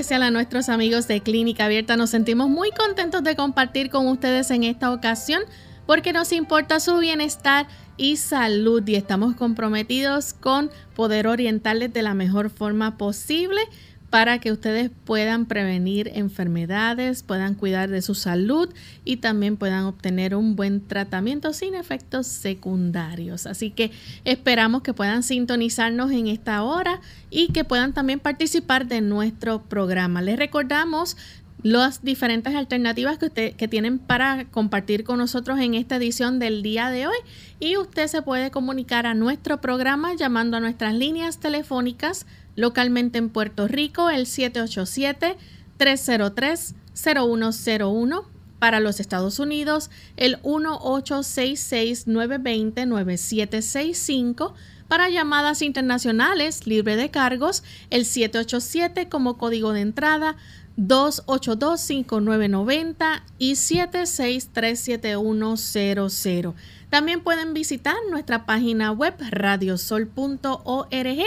Especial a nuestros amigos de Clínica Abierta. Nos sentimos muy contentos de compartir con ustedes en esta ocasión porque nos importa su bienestar y salud y estamos comprometidos con poder orientarles de la mejor forma posible para que ustedes puedan prevenir enfermedades, puedan cuidar de su salud y también puedan obtener un buen tratamiento sin efectos secundarios. Así que esperamos que puedan sintonizarnos en esta hora y que puedan también participar de nuestro programa. Les recordamos las diferentes alternativas que, usted, que tienen para compartir con nosotros en esta edición del día de hoy y usted se puede comunicar a nuestro programa llamando a nuestras líneas telefónicas Localmente en Puerto Rico, el 787-303-0101. Para los Estados Unidos, el 1866-920-9765. Para llamadas internacionales libre de cargos, el 787 como código de entrada 282-5990 y 7637100. También pueden visitar nuestra página web radiosol.org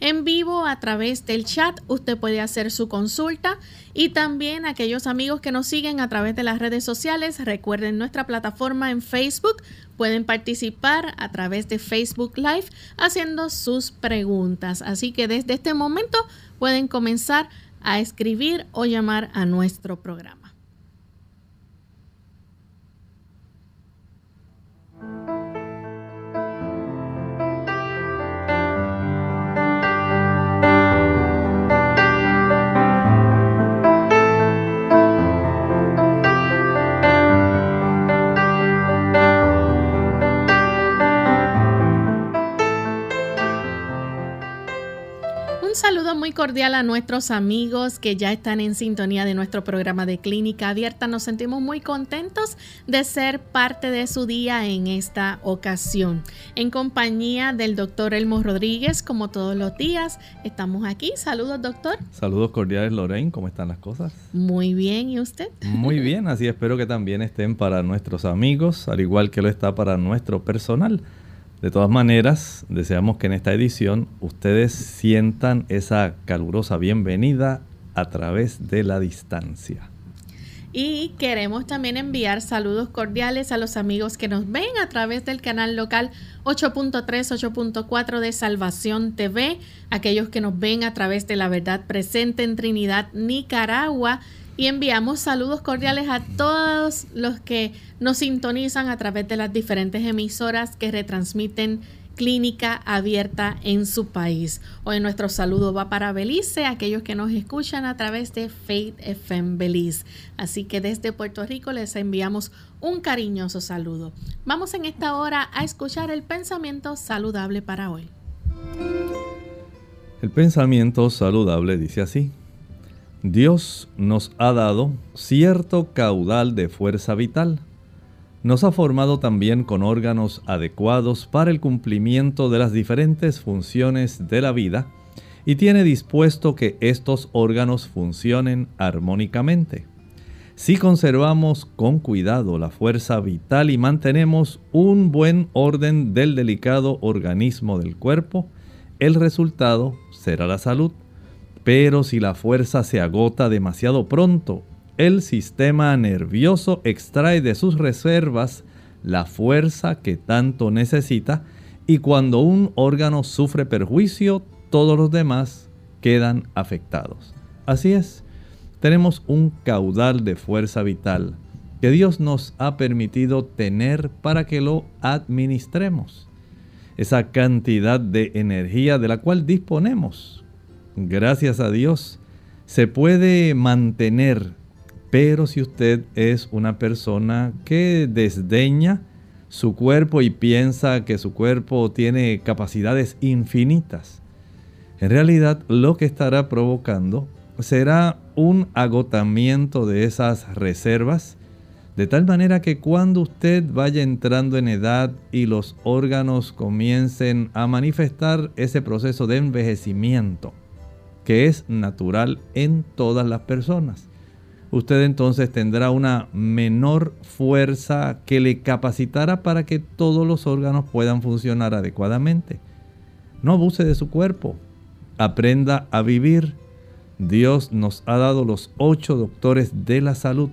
en vivo a través del chat. Usted puede hacer su consulta y también aquellos amigos que nos siguen a través de las redes sociales, recuerden nuestra plataforma en Facebook. Pueden participar a través de Facebook Live haciendo sus preguntas. Así que desde este momento pueden comenzar a escribir o llamar a nuestro programa. Saludo muy cordial a nuestros amigos que ya están en sintonía de nuestro programa de Clínica Abierta. Nos sentimos muy contentos de ser parte de su día en esta ocasión. En compañía del doctor Elmo Rodríguez, como todos los días, estamos aquí. Saludos, doctor. Saludos cordiales, Lorraine. ¿Cómo están las cosas? Muy bien, ¿y usted? Muy bien, así espero que también estén para nuestros amigos, al igual que lo está para nuestro personal. De todas maneras, deseamos que en esta edición ustedes sientan esa calurosa bienvenida a través de la distancia. Y queremos también enviar saludos cordiales a los amigos que nos ven a través del canal local 8.3, 8.4 de Salvación TV, aquellos que nos ven a través de la verdad presente en Trinidad, Nicaragua y enviamos saludos cordiales a todos los que nos sintonizan a través de las diferentes emisoras que retransmiten clínica abierta en su país. Hoy nuestro saludo va para Belice, aquellos que nos escuchan a través de Faith FM Belize. Así que desde Puerto Rico les enviamos un cariñoso saludo. Vamos en esta hora a escuchar el pensamiento saludable para hoy. El pensamiento saludable dice así. Dios nos ha dado cierto caudal de fuerza vital. Nos ha formado también con órganos adecuados para el cumplimiento de las diferentes funciones de la vida y tiene dispuesto que estos órganos funcionen armónicamente. Si conservamos con cuidado la fuerza vital y mantenemos un buen orden del delicado organismo del cuerpo, el resultado será la salud. Pero si la fuerza se agota demasiado pronto, el sistema nervioso extrae de sus reservas la fuerza que tanto necesita y cuando un órgano sufre perjuicio, todos los demás quedan afectados. Así es, tenemos un caudal de fuerza vital que Dios nos ha permitido tener para que lo administremos. Esa cantidad de energía de la cual disponemos, gracias a Dios, se puede mantener. Pero si usted es una persona que desdeña su cuerpo y piensa que su cuerpo tiene capacidades infinitas, en realidad lo que estará provocando será un agotamiento de esas reservas, de tal manera que cuando usted vaya entrando en edad y los órganos comiencen a manifestar ese proceso de envejecimiento, que es natural en todas las personas, usted entonces tendrá una menor fuerza que le capacitará para que todos los órganos puedan funcionar adecuadamente. No abuse de su cuerpo, aprenda a vivir Dios nos ha dado los ocho doctores de la salud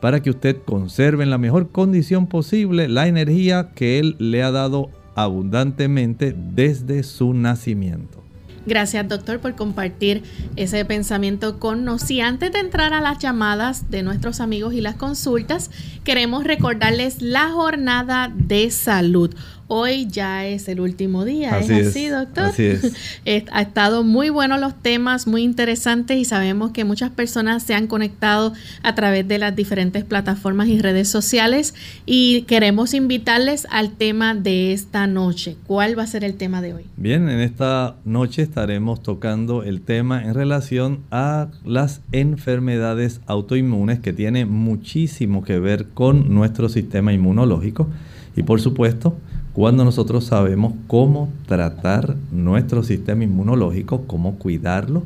para que usted conserve en la mejor condición posible la energía que Él le ha dado abundantemente desde su nacimiento. Gracias doctor por compartir ese pensamiento con nosotros. Y antes de entrar a las llamadas de nuestros amigos y las consultas, queremos recordarles la jornada de salud. Hoy ya es el último día, ¿es así, doctor? Así es. ha estado muy bueno los temas, muy interesantes y sabemos que muchas personas se han conectado a través de las diferentes plataformas y redes sociales y queremos invitarles al tema de esta noche. ¿Cuál va a ser el tema de hoy? Bien, en esta noche estaremos tocando el tema en relación a las enfermedades autoinmunes que tiene muchísimo que ver con nuestro sistema inmunológico y por supuesto cuando nosotros sabemos cómo tratar nuestro sistema inmunológico, cómo cuidarlo,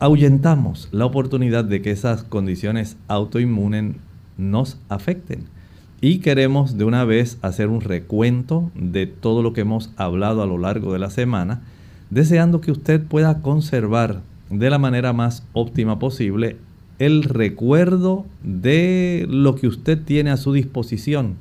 ahuyentamos la oportunidad de que esas condiciones autoinmunes nos afecten. Y queremos de una vez hacer un recuento de todo lo que hemos hablado a lo largo de la semana, deseando que usted pueda conservar de la manera más óptima posible el recuerdo de lo que usted tiene a su disposición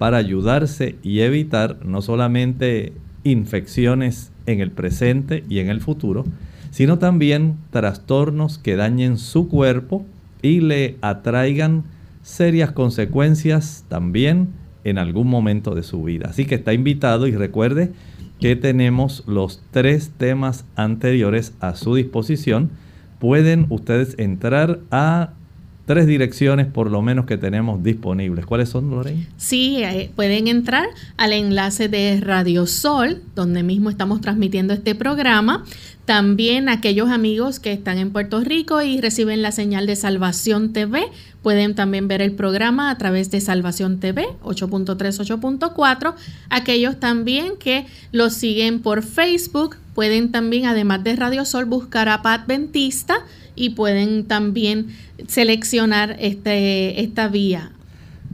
para ayudarse y evitar no solamente infecciones en el presente y en el futuro, sino también trastornos que dañen su cuerpo y le atraigan serias consecuencias también en algún momento de su vida. Así que está invitado y recuerde que tenemos los tres temas anteriores a su disposición. Pueden ustedes entrar a tres direcciones por lo menos que tenemos disponibles. ¿Cuáles son, Lorena? Sí, eh, pueden entrar al enlace de Radio Sol, donde mismo estamos transmitiendo este programa. También aquellos amigos que están en Puerto Rico y reciben la señal de Salvación TV, pueden también ver el programa a través de Salvación TV 8.3, 8.4. Aquellos también que lo siguen por Facebook, pueden también, además de Radio Sol, buscar a Pat Adventista y pueden también seleccionar este, esta vía.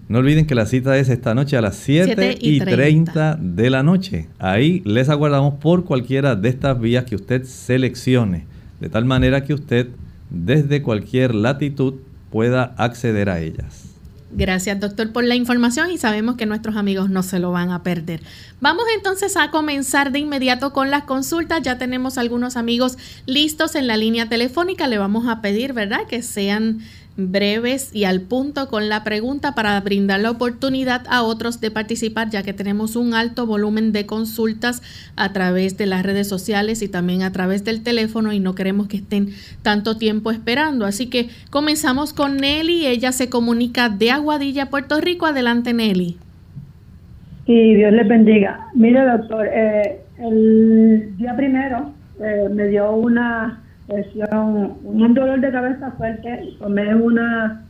No olviden que la cita es esta noche a las 7, y 30. de la noche. Ahí les aguardamos por cualquiera de estas vías que usted seleccione, de tal manera que usted desde cualquier latitud pueda acceder a ellas. Gracias, doctor, por la información y sabemos que nuestros amigos no se lo van a perder. Vamos entonces a comenzar de inmediato con las consultas. Ya tenemos algunos amigos listos en la línea telefónica. Le vamos a pedir, ¿verdad?, que sean breves y al punto con la pregunta para brindar la oportunidad a otros de participar, ya que tenemos un alto volumen de consultas a través de las redes sociales y también a través del teléfono y no queremos que estén tanto tiempo esperando. Así que comenzamos con Nelly, ella se comunica de Aguadilla, Puerto Rico. Adelante, Nelly. Y Dios les bendiga. Mire, doctor, eh, el día primero eh, me dio una un dolor de cabeza fuerte, tomé una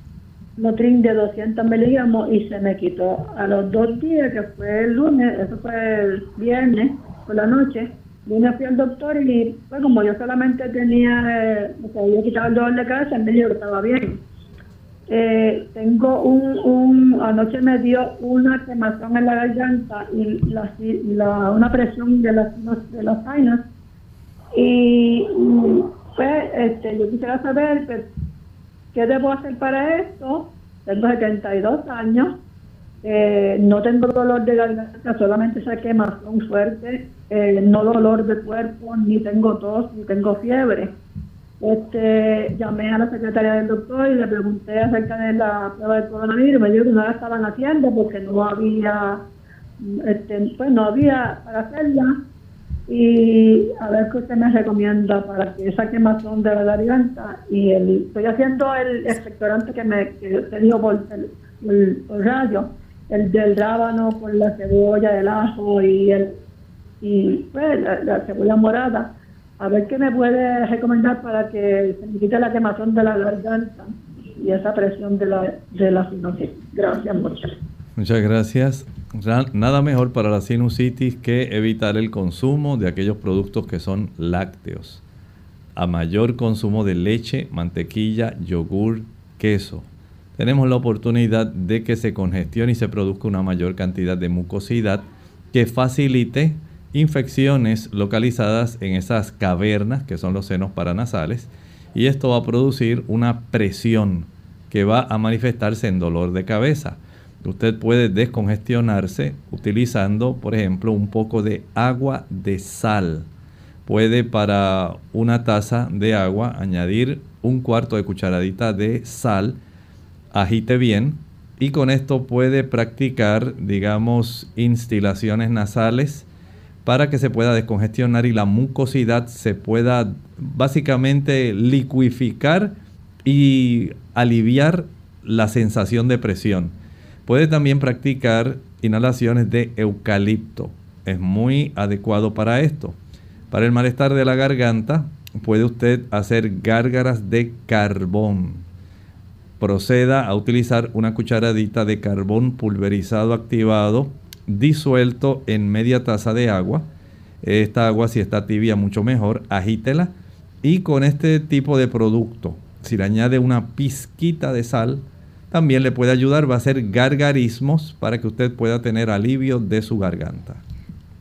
Lotrin de 200 miligramos y se me quitó. A los dos días, que fue el lunes, eso fue el viernes por la noche, vine fui al doctor y pues como yo solamente tenía, eh, me había quitado el dolor de cabeza, me dijo que estaba bien. eh, tengo un, un, anoche me dio una quemación en la garganta y la, una presión de las de las vainas y pues este, yo quisiera saber pues, qué debo hacer para esto tengo 72 años eh, no tengo dolor de garganta solamente esa quemación fuerte eh, no dolor de cuerpo ni tengo tos ni tengo fiebre este, llamé a la secretaria del doctor y le pregunté acerca de la prueba del coronavirus. Me dijo que no la estaban haciendo porque no había, este, pues no había para hacerla. Y a ver qué usted me recomienda para que esa quemazón de la garganta y el, estoy haciendo el expectorante que me que te dijo por, por, radio, el del rábano con la cebolla, el ajo y el y pues la cebolla morada a ver qué me puede recomendar para que se me quite la quemazón de la garganta y esa presión de la, de la sinusitis. Gracias muchas. Muchas gracias. Nada mejor para la sinusitis que evitar el consumo de aquellos productos que son lácteos. A mayor consumo de leche, mantequilla, yogur, queso, tenemos la oportunidad de que se congestione y se produzca una mayor cantidad de mucosidad que facilite infecciones localizadas en esas cavernas que son los senos paranasales y esto va a producir una presión que va a manifestarse en dolor de cabeza. Usted puede descongestionarse utilizando, por ejemplo, un poco de agua de sal. Puede para una taza de agua añadir un cuarto de cucharadita de sal, agite bien y con esto puede practicar, digamos, instilaciones nasales para que se pueda descongestionar y la mucosidad se pueda básicamente liquificar y aliviar la sensación de presión. Puede también practicar inhalaciones de eucalipto. Es muy adecuado para esto. Para el malestar de la garganta, puede usted hacer gárgaras de carbón. Proceda a utilizar una cucharadita de carbón pulverizado activado disuelto en media taza de agua. Esta agua si está tibia mucho mejor, agítela y con este tipo de producto, si le añade una pizquita de sal, también le puede ayudar, va a ser gargarismos para que usted pueda tener alivio de su garganta.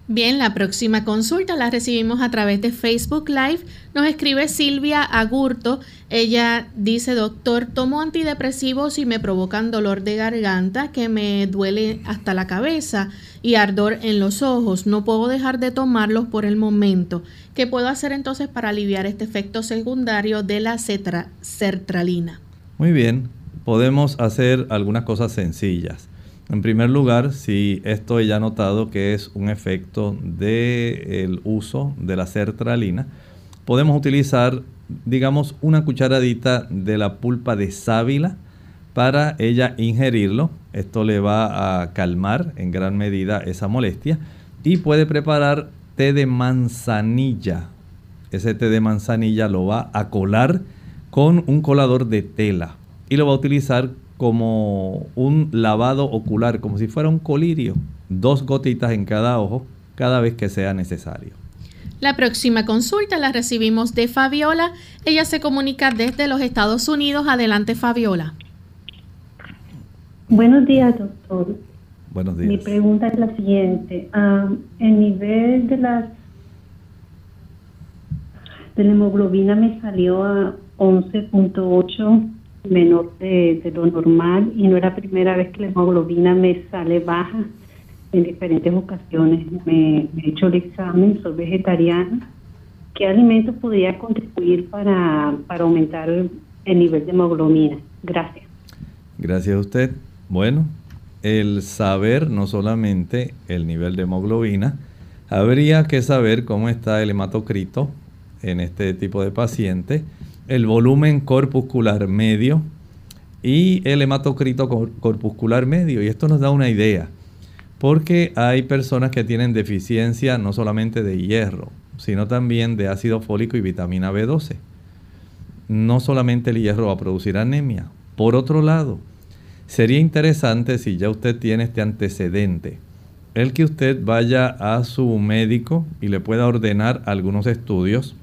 Bien, la próxima consulta la recibimos a través de Facebook Live. Nos escribe Silvia Agurto. Ella dice, doctor, tomo antidepresivos y me provocan dolor de garganta que me duele hasta la cabeza y ardor en los ojos. No puedo dejar de tomarlos por el momento. ¿Qué puedo hacer entonces para aliviar este efecto secundario de la sertralina? Muy bien, podemos hacer algunas cosas sencillas. En primer lugar, si esto ya notado que es un efecto del uso de la sertralina, podemos utilizar, digamos, una cucharadita de la pulpa de sábila para ella ingerirlo. Esto le va a calmar en gran medida esa molestia y puede preparar té de manzanilla. Ese té de manzanilla lo va a colar con un colador de tela y lo va a utilizar como un lavado ocular, como si fuera un colirio, dos gotitas en cada ojo cada vez que sea necesario. La próxima consulta la recibimos de Fabiola. Ella se comunica desde los Estados Unidos. Adelante, Fabiola. Buenos días, doctor. Buenos días. Mi pregunta es la siguiente. el nivel de las de la hemoglobina me salió a 11.8 menor de, lo normal y no era primera vez que la hemoglobina me sale baja en diferentes ocasiones. Me, he hecho el examen, soy vegetariana. ¿Qué alimentos podría contribuir para, para aumentar el nivel de hemoglobina? Gracias. Gracias a usted. Bueno, el saber no solamente el nivel de hemoglobina, habría que saber cómo está el hematocrito en este tipo de paciente el volumen corpuscular medio y el hematocrito corpuscular medio. Y esto nos da una idea, porque hay personas que tienen deficiencia no solamente de hierro, sino también de ácido fólico y vitamina B12. No solamente el hierro va a producir anemia. Por otro lado, sería interesante si ya usted tiene este antecedente, el que usted vaya a su médico y le pueda ordenar algunos estudios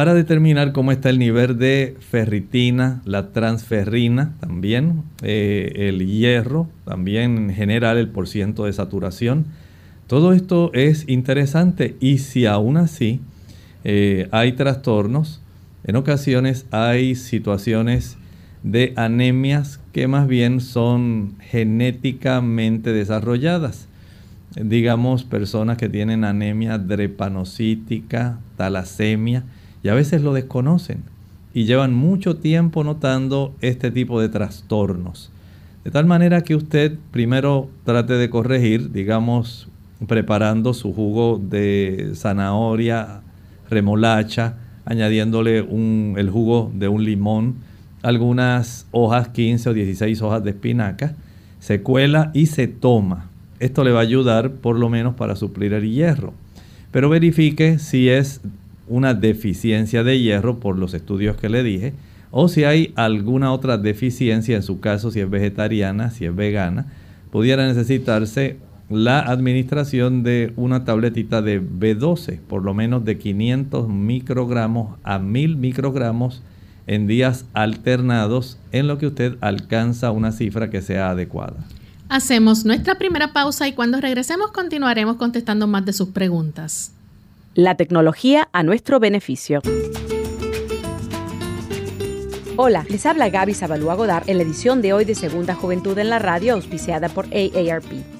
para determinar cómo está el nivel de ferritina, la transferrina también, eh, el hierro, también en general el porciento de saturación. Todo esto es interesante y si aún así eh, hay trastornos, en ocasiones hay situaciones de anemias que más bien son genéticamente desarrolladas. Digamos, personas que tienen anemia drepanocítica, talasemia, y a veces lo desconocen y llevan mucho tiempo notando este tipo de trastornos. De tal manera que usted primero trate de corregir, digamos, preparando su jugo de zanahoria, remolacha, añadiéndole el jugo de un limón, algunas hojas, 15 o 16 hojas de espinaca, se cuela y se toma. Esto le va a ayudar por lo menos para suplir el hierro. Pero verifique si es una deficiencia de hierro por los estudios que le dije, o si hay alguna otra deficiencia, en su caso si es vegetariana, si es vegana, pudiera necesitarse la administración de una tabletita de B12, por lo menos de 500 microgramos a 1000 microgramos en días alternados, en lo que usted alcanza una cifra que sea adecuada. Hacemos nuestra primera pausa y cuando regresemos continuaremos contestando más de sus preguntas. La tecnología a nuestro beneficio. Hola, les habla Gaby Zabalúa Godard en la edición de hoy de Segunda Juventud en la Radio, auspiciada por AARP.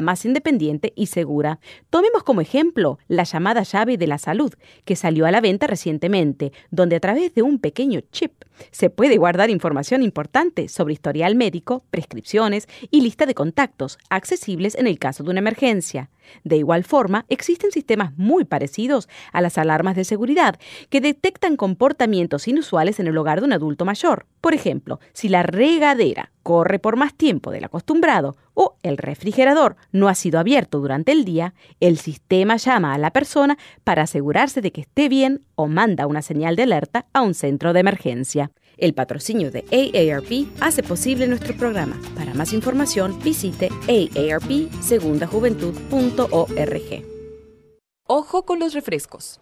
más independiente y segura. Tomemos como ejemplo la llamada llave de la salud, que salió a la venta recientemente, donde a través de un pequeño chip se puede guardar información importante sobre historial médico, prescripciones y lista de contactos, accesibles en el caso de una emergencia. De igual forma, existen sistemas muy parecidos a las alarmas de seguridad que detectan comportamientos inusuales en el hogar de un adulto mayor. Por ejemplo, si la regadera corre por más tiempo del acostumbrado o el refrigerador no ha sido abierto durante el día, el sistema llama a la persona para asegurarse de que esté bien o manda una señal de alerta a un centro de emergencia. El patrocinio de AARP hace posible nuestro programa. Para más información visite aarpsegundajuventud.org. Ojo con los refrescos.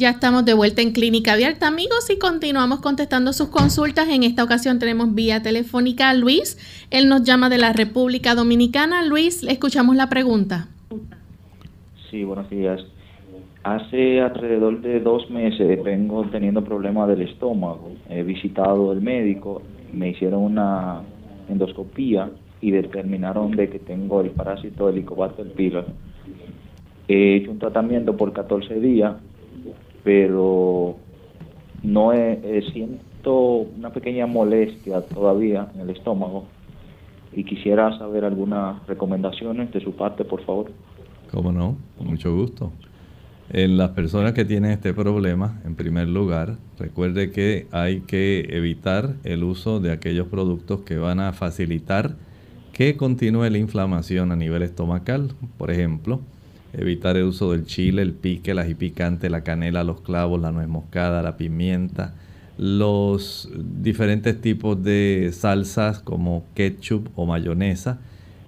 Ya estamos de vuelta en Clínica Abierta, amigos, y continuamos contestando sus consultas. En esta ocasión tenemos vía telefónica a Luis. Él nos llama de la República Dominicana. Luis, le escuchamos la pregunta. Sí, buenos días. Hace alrededor de dos meses vengo teniendo problemas del estómago. He visitado el médico, me hicieron una endoscopía y determinaron de que tengo el parásito Helicobacter pylori. He hecho un tratamiento por 14 días pero no siento una pequeña molestia todavía en el estómago y quisiera saber algunas recomendaciones de su parte, por favor. ¿Cómo no? Con mucho gusto. En las personas que tienen este problema, en primer lugar, recuerde que hay que evitar el uso de aquellos productos que van a facilitar que continúe la inflamación a nivel estomacal. Por ejemplo, Evitar el uso del chile, el pique, el ají picante, la canela, los clavos, la nuez moscada, la pimienta, los diferentes tipos de salsas como ketchup o mayonesa,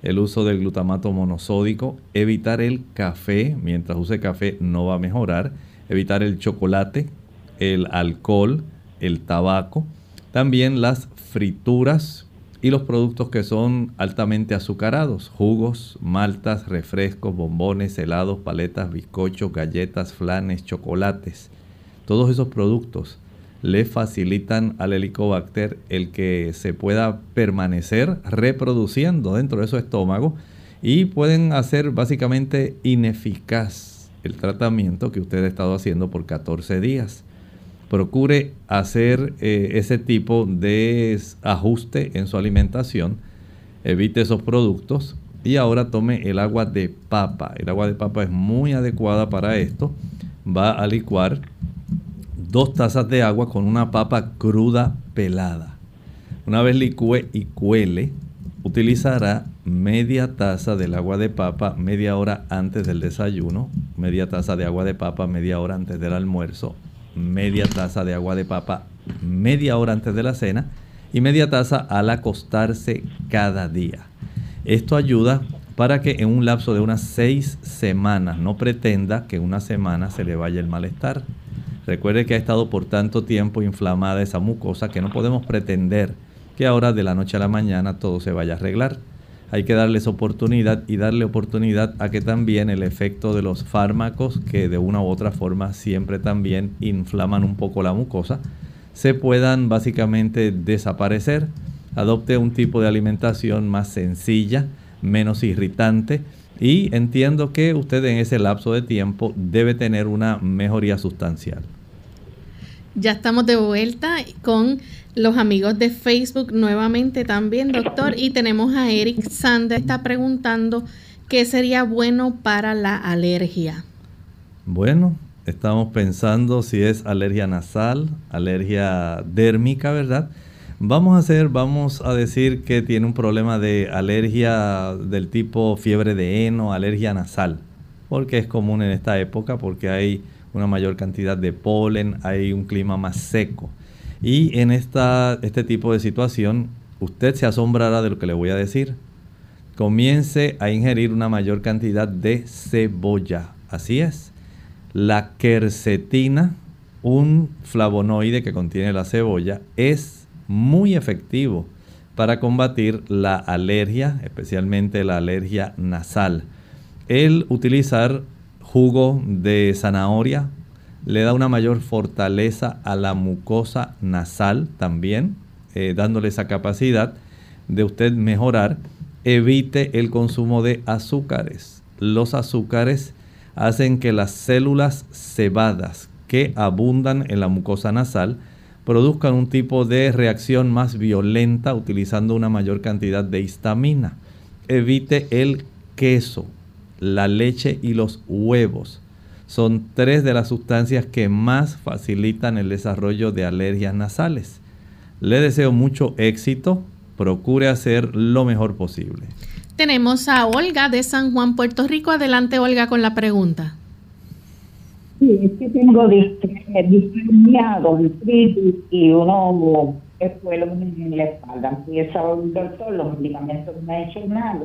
el uso del glutamato monosódico, evitar el café, mientras use café no va a mejorar, evitar el chocolate, el alcohol, el tabaco, también las frituras, y los productos que son altamente azucarados, jugos, maltas, refrescos, bombones, helados, paletas, bizcochos, galletas, flanes, chocolates. Todos esos productos le facilitan al helicobacter el que se pueda permanecer reproduciendo dentro de su estómago y pueden hacer básicamente ineficaz el tratamiento que usted ha estado haciendo por 14 días procure hacer eh, ese tipo de ajuste en su alimentación, evite esos productos y ahora tome el agua de papa. El agua de papa es muy adecuada para esto. Va a licuar dos tazas de agua con una papa cruda pelada. Una vez licúe y cuele, utilizará media taza del agua de papa media hora antes del desayuno, media taza de agua de papa media hora antes del almuerzo media taza de agua de papa media hora antes de la cena y media taza al acostarse cada día. Esto ayuda para que en un lapso de unas seis semanas no pretenda que una semana se le vaya el malestar. Recuerde que ha estado por tanto tiempo inflamada esa mucosa que no podemos pretender que ahora de la noche a la mañana todo se vaya a arreglar hay que darles oportunidad y darle oportunidad a que también el efecto de los fármacos, que de una u otra forma siempre también inflaman un poco la mucosa, se puedan básicamente desaparecer. Adopte un tipo de alimentación más sencilla, menos irritante y entiendo que usted en ese lapso de tiempo debe tener una mejoría sustancial. Ya estamos de vuelta con los amigos de Facebook nuevamente también, doctor. Y tenemos a Eric Sander, está preguntando qué sería bueno para la alergia. Bueno, estamos pensando si es alergia nasal, alergia dérmica, ¿verdad? Vamos a hacer, vamos a decir que tiene un problema de alergia del tipo fiebre de heno, alergia nasal, porque es común en esta época, porque hay una mayor cantidad de polen, hay un clima más seco. Y en esta, este tipo de situación, usted se asombrará de lo que le voy a decir. Comience a ingerir una mayor cantidad de cebolla. Así es. La quercetina, un flavonoide que contiene la cebolla, es muy efectivo para combatir la alergia, especialmente la alergia nasal. El utilizar jugo de zanahoria le da una mayor fortaleza a la mucosa nasal también, eh, dándole esa capacidad de usted mejorar. Evite el consumo de azúcares. Los azúcares hacen que las células cebadas que abundan en la mucosa nasal produzcan un tipo de reacción más violenta utilizando una mayor cantidad de histamina. Evite el queso, la leche y los huevos son tres de las sustancias que más facilitan el desarrollo de alergias nasales. Le deseo mucho éxito, procure hacer lo mejor posible. Tenemos a Olga de San Juan, Puerto Rico. Adelante, Olga, con la pregunta. Sí, es que tengo discriminado y uno espuelos en la espalda. Empieza el doctor, los medicamentos no me ha hecho nada.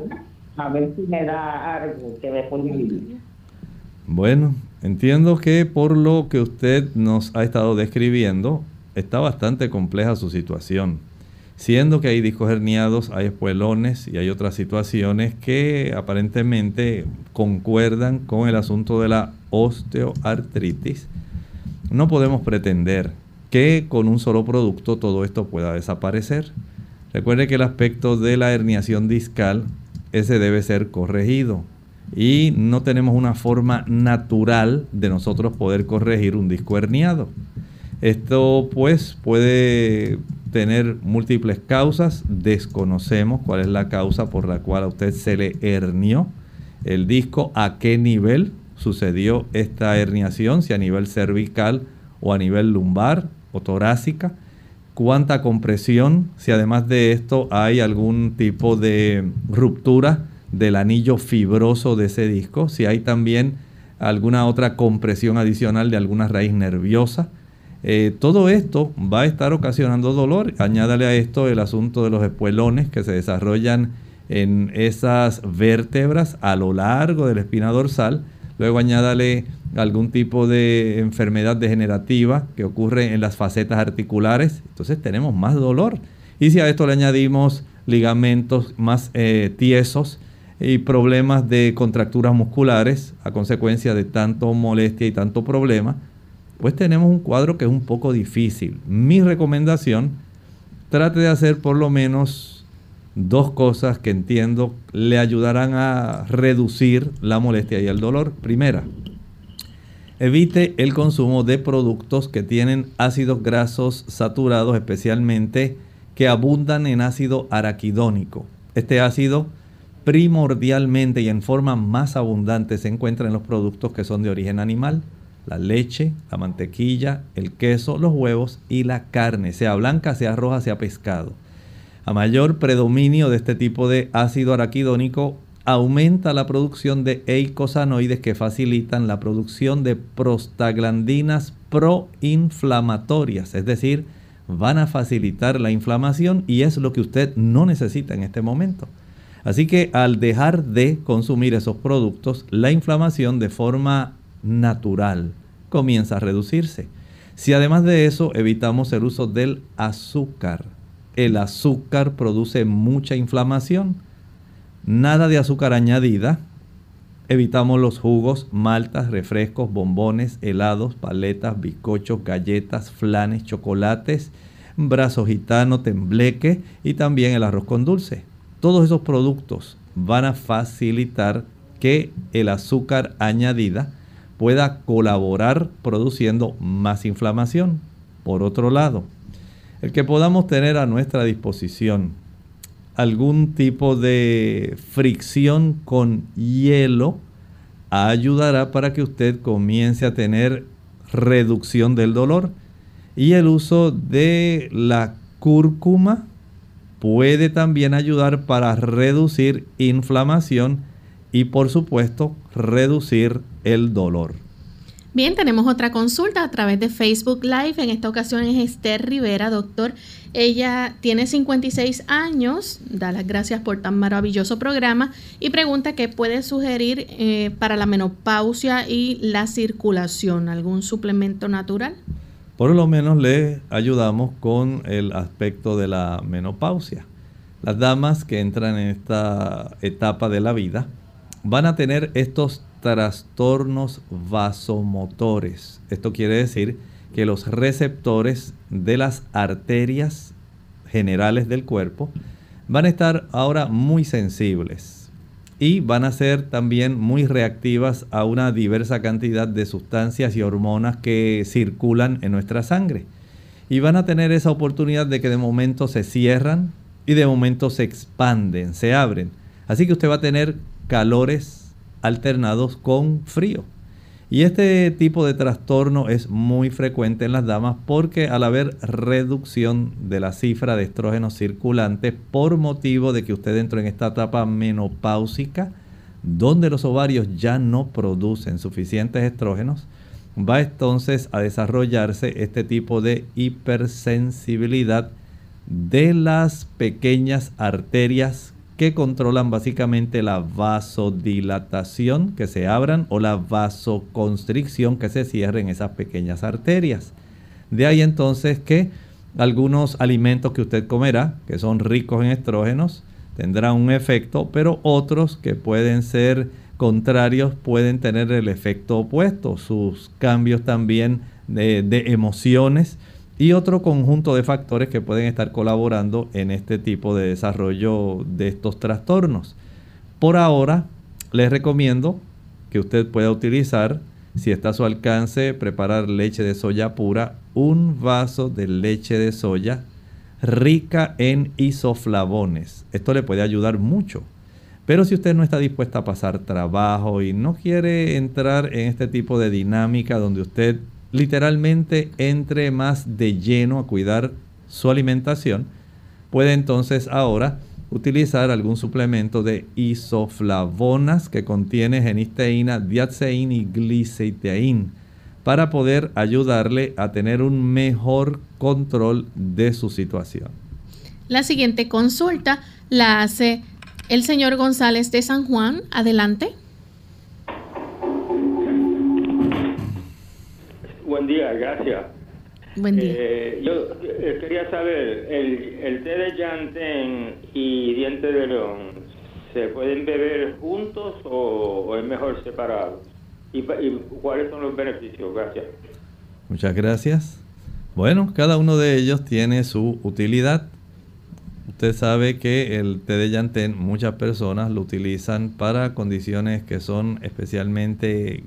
A ver si me da algo que me vivir. Bueno, entiendo que por lo que usted nos ha estado describiendo, está bastante compleja su situación. Siendo que hay discos herniados, hay espuelones y hay otras situaciones que aparentemente concuerdan con el asunto de la osteoartritis, no podemos pretender que con un solo producto todo esto pueda desaparecer. Recuerde que el aspecto de la herniación discal, ese debe ser corregido. Y no tenemos una forma natural de nosotros poder corregir un disco herniado. Esto pues puede tener múltiples causas. Desconocemos cuál es la causa por la cual a usted se le hernió el disco, a qué nivel sucedió esta herniación, si a nivel cervical o a nivel lumbar o torácica, cuánta compresión, si además de esto hay algún tipo de ruptura del anillo fibroso de ese disco, si hay también alguna otra compresión adicional de alguna raíz nerviosa. Eh, todo esto va a estar ocasionando dolor. Añádale a esto el asunto de los espuelones que se desarrollan en esas vértebras a lo largo de la espina dorsal. Luego añádale algún tipo de enfermedad degenerativa que ocurre en las facetas articulares. Entonces tenemos más dolor. Y si a esto le añadimos ligamentos más eh, tiesos y problemas de contracturas musculares a consecuencia de tanto molestia y tanto problema, pues tenemos un cuadro que es un poco difícil. Mi recomendación, trate de hacer por lo menos dos cosas que entiendo le ayudarán a reducir la molestia y el dolor. Primera, evite el consumo de productos que tienen ácidos grasos saturados, especialmente que abundan en ácido araquidónico. Este ácido primordialmente y en forma más abundante se encuentra en los productos que son de origen animal la leche, la mantequilla, el queso, los huevos y la carne, sea blanca, sea roja, sea pescado. A mayor predominio de este tipo de ácido araquidónico, aumenta la producción de eicosanoides que facilitan la producción de prostaglandinas proinflamatorias, es decir, van a facilitar la inflamación y es lo que usted no necesita en este momento. Así que al dejar de consumir esos productos, la inflamación de forma natural comienza a reducirse. Si además de eso evitamos el uso del azúcar, el azúcar produce mucha inflamación. Nada de azúcar añadida. Evitamos los jugos, maltas, refrescos, bombones, helados, paletas, bizcochos, galletas, flanes, chocolates, brazo gitano, tembleque y también el arroz con dulce. Todos esos productos van a facilitar que el azúcar añadida pueda colaborar produciendo más inflamación. Por otro lado, el que podamos tener a nuestra disposición algún tipo de fricción con hielo ayudará para que usted comience a tener reducción del dolor. Y el uso de la cúrcuma puede también ayudar para reducir inflamación y por supuesto reducir el dolor. Bien, tenemos otra consulta a través de Facebook Live. En esta ocasión es Esther Rivera, doctor. Ella tiene 56 años, da las gracias por tan maravilloso programa y pregunta qué puede sugerir eh, para la menopausia y la circulación. ¿Algún suplemento natural? Por lo menos le ayudamos con el aspecto de la menopausia. Las damas que entran en esta etapa de la vida van a tener estos trastornos vasomotores. Esto quiere decir que los receptores de las arterias generales del cuerpo van a estar ahora muy sensibles y van a ser también muy reactivas a una diversa cantidad de sustancias y hormonas que circulan en nuestra sangre. Y van a tener esa oportunidad de que de momento se cierran y de momento se expanden, se abren. Así que usted va a tener calores alternados con frío. Y este tipo de trastorno es muy frecuente en las damas porque al haber reducción de la cifra de estrógenos circulantes por motivo de que usted entró en esta etapa menopáusica, donde los ovarios ya no producen suficientes estrógenos, va entonces a desarrollarse este tipo de hipersensibilidad de las pequeñas arterias que controlan básicamente la vasodilatación que se abran o la vasoconstricción que se cierren esas pequeñas arterias. De ahí entonces que algunos alimentos que usted comerá, que son ricos en estrógenos, tendrán un efecto, pero otros que pueden ser contrarios pueden tener el efecto opuesto, sus cambios también de, de emociones y otro conjunto de factores que pueden estar colaborando en este tipo de desarrollo de estos trastornos. Por ahora, les recomiendo que usted pueda utilizar, si está a su alcance, preparar leche de soya pura, un vaso de leche de soya rica en isoflavones. Esto le puede ayudar mucho. Pero si usted no está dispuesta a pasar trabajo y no quiere entrar en este tipo de dinámica donde usted literalmente entre más de lleno a cuidar su alimentación, puede entonces ahora utilizar algún suplemento de isoflavonas que contiene genisteína, diaceína y gliceiteína para poder ayudarle a tener un mejor control de su situación. La siguiente consulta la hace el señor González de San Juan. Adelante. Buen día, gracias. Buen día. Eh, yo eh, quería saber, el, el té de llantén y diente de león, ¿se pueden beber juntos o, o es mejor separado? ¿Y, ¿Y cuáles son los beneficios? Gracias. Muchas gracias. Bueno, cada uno de ellos tiene su utilidad. Usted sabe que el té de llantén muchas personas lo utilizan para condiciones que son especialmente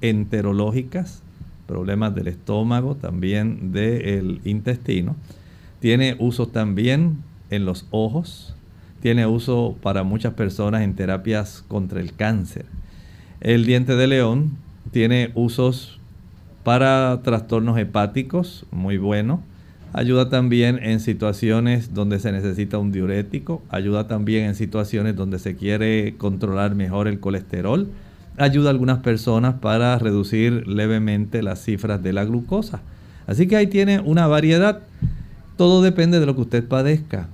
gastroenterológicas, problemas del estómago, también del intestino. Tiene uso también en los ojos, tiene uso para muchas personas en terapias contra el cáncer. El diente de león tiene usos para trastornos hepáticos, muy bueno. Ayuda también en situaciones donde se necesita un diurético. Ayuda también en situaciones donde se quiere controlar mejor el colesterol. Ayuda a algunas personas para reducir levemente las cifras de la glucosa. Así que ahí tiene una variedad. Todo depende de lo que usted padezca.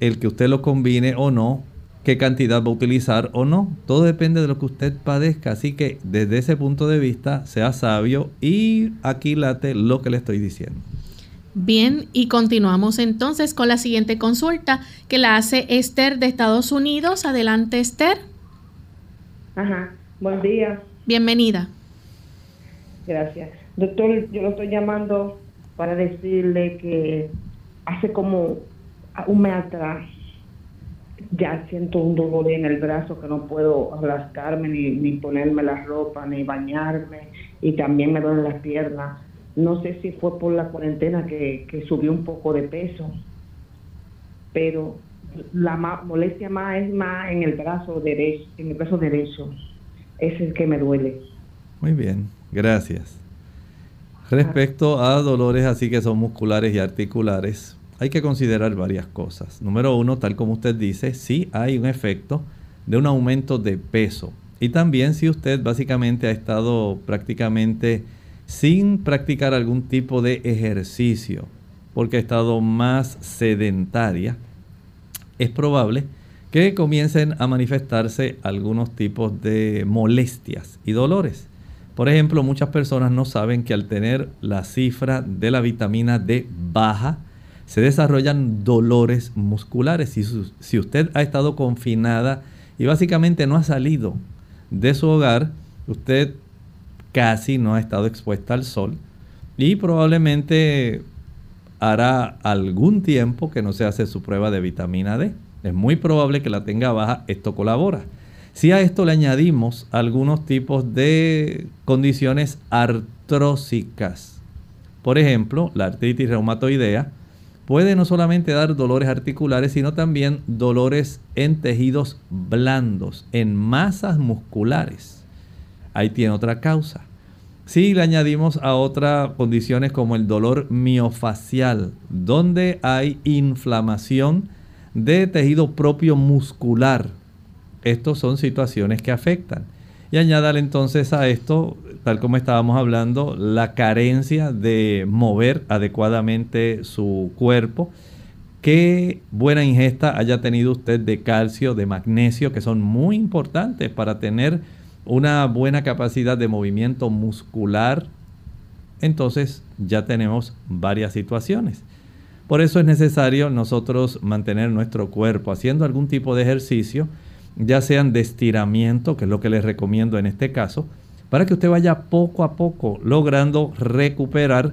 El que usted lo combine o no qué cantidad va a utilizar o no. Todo depende de lo que usted padezca. Así que desde ese punto de vista, sea sabio y aquí late lo que le estoy diciendo. Bien, y continuamos entonces con la siguiente consulta que la hace Esther de Estados Unidos. Adelante, Esther. Ajá, buen día. Bienvenida. Gracias. Doctor, yo lo estoy llamando para decirle que hace como un mes atrás ya siento un dolor en el brazo que no puedo rascarme ni, ni ponerme la ropa ni bañarme y también me duelen las piernas. No sé si fue por la cuarentena que, que subió un poco de peso, pero la molestia más es más en el brazo derecho, en el brazo derecho. Es el que me duele. Muy bien, gracias. Respecto a dolores así que son musculares y articulares, hay que considerar varias cosas. Número uno, tal como usted dice, sí hay un efecto de un aumento de peso. Y también si usted básicamente ha estado prácticamente sin practicar algún tipo de ejercicio, porque ha estado más sedentaria, es probable que comiencen a manifestarse algunos tipos de molestias y dolores. Por ejemplo, muchas personas no saben que al tener la cifra de la vitamina D baja, se desarrollan dolores musculares. Si, usted ha estado confinada y básicamente no ha salido de su hogar, usted casi no ha estado expuesta al sol y probablemente hará algún tiempo que no se hace su prueba de vitamina D. Es muy probable que la tenga baja, esto colabora. Si a esto le añadimos algunos tipos de condiciones artrósicas, por ejemplo, la artritis reumatoidea, puede no solamente dar dolores articulares, sino también dolores en tejidos blandos, en masas musculares. Ahí tiene otra causa. Si le añadimos a otras condiciones como el dolor miofacial, donde hay inflamación de tejido propio muscular. Estas son situaciones que afectan. Y añádale entonces a esto tal como estábamos hablando, la carencia de mover adecuadamente su cuerpo. Qué buena ingesta haya tenido usted de calcio, de magnesio, que son muy importantes para tener una buena capacidad de movimiento muscular. Entonces ya tenemos varias situaciones. Por eso es necesario nosotros mantener nuestro cuerpo haciendo algún tipo de ejercicio, ya sean de estiramiento, que es lo que les recomiendo en este caso, para que usted vaya poco a poco logrando recuperar,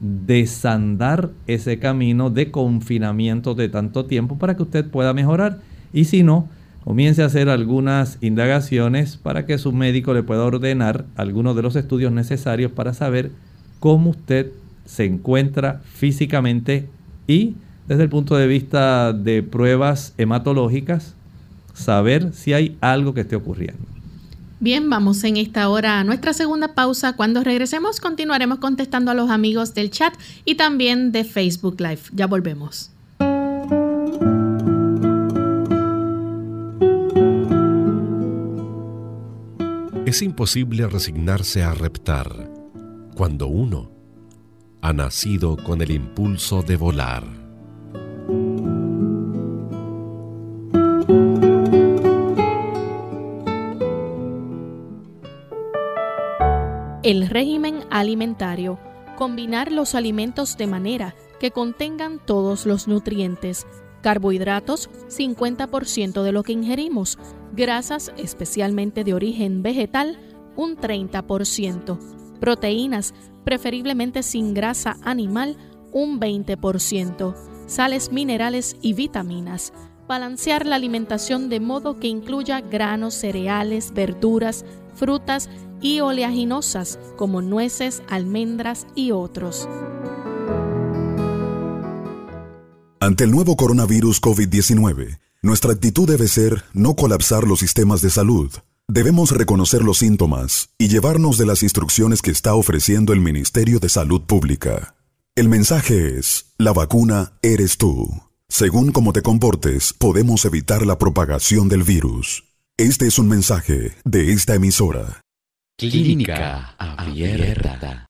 desandar ese camino de confinamiento de tanto tiempo para que usted pueda mejorar. Y si no, comience a hacer algunas indagaciones para que su médico le pueda ordenar algunos de los estudios necesarios para saber cómo usted se encuentra físicamente y desde el punto de vista de pruebas hematológicas, saber si hay algo que esté ocurriendo. Bien, vamos en esta hora a nuestra segunda pausa. Cuando regresemos continuaremos contestando a los amigos del chat y también de Facebook Live. Ya volvemos. Es imposible resignarse a reptar cuando uno ha nacido con el impulso de volar. El régimen alimentario. Combinar los alimentos de manera que contengan todos los nutrientes. Carbohidratos, 50% de lo que ingerimos. Grasas, especialmente de origen vegetal, un 30%. Proteínas, preferiblemente sin grasa animal, un 20%, sales minerales y vitaminas. Balancear la alimentación de modo que incluya granos, cereales, verduras, frutas y oleaginosas como nueces, almendras y otros. Ante el nuevo coronavirus COVID-19, nuestra actitud debe ser no colapsar los sistemas de salud Debemos reconocer los síntomas y llevarnos de las instrucciones que está ofreciendo el Ministerio de Salud Pública. El mensaje es, la vacuna eres tú. Según cómo te comportes, podemos evitar la propagación del virus. Este es un mensaje de esta emisora. Clínica Abierta.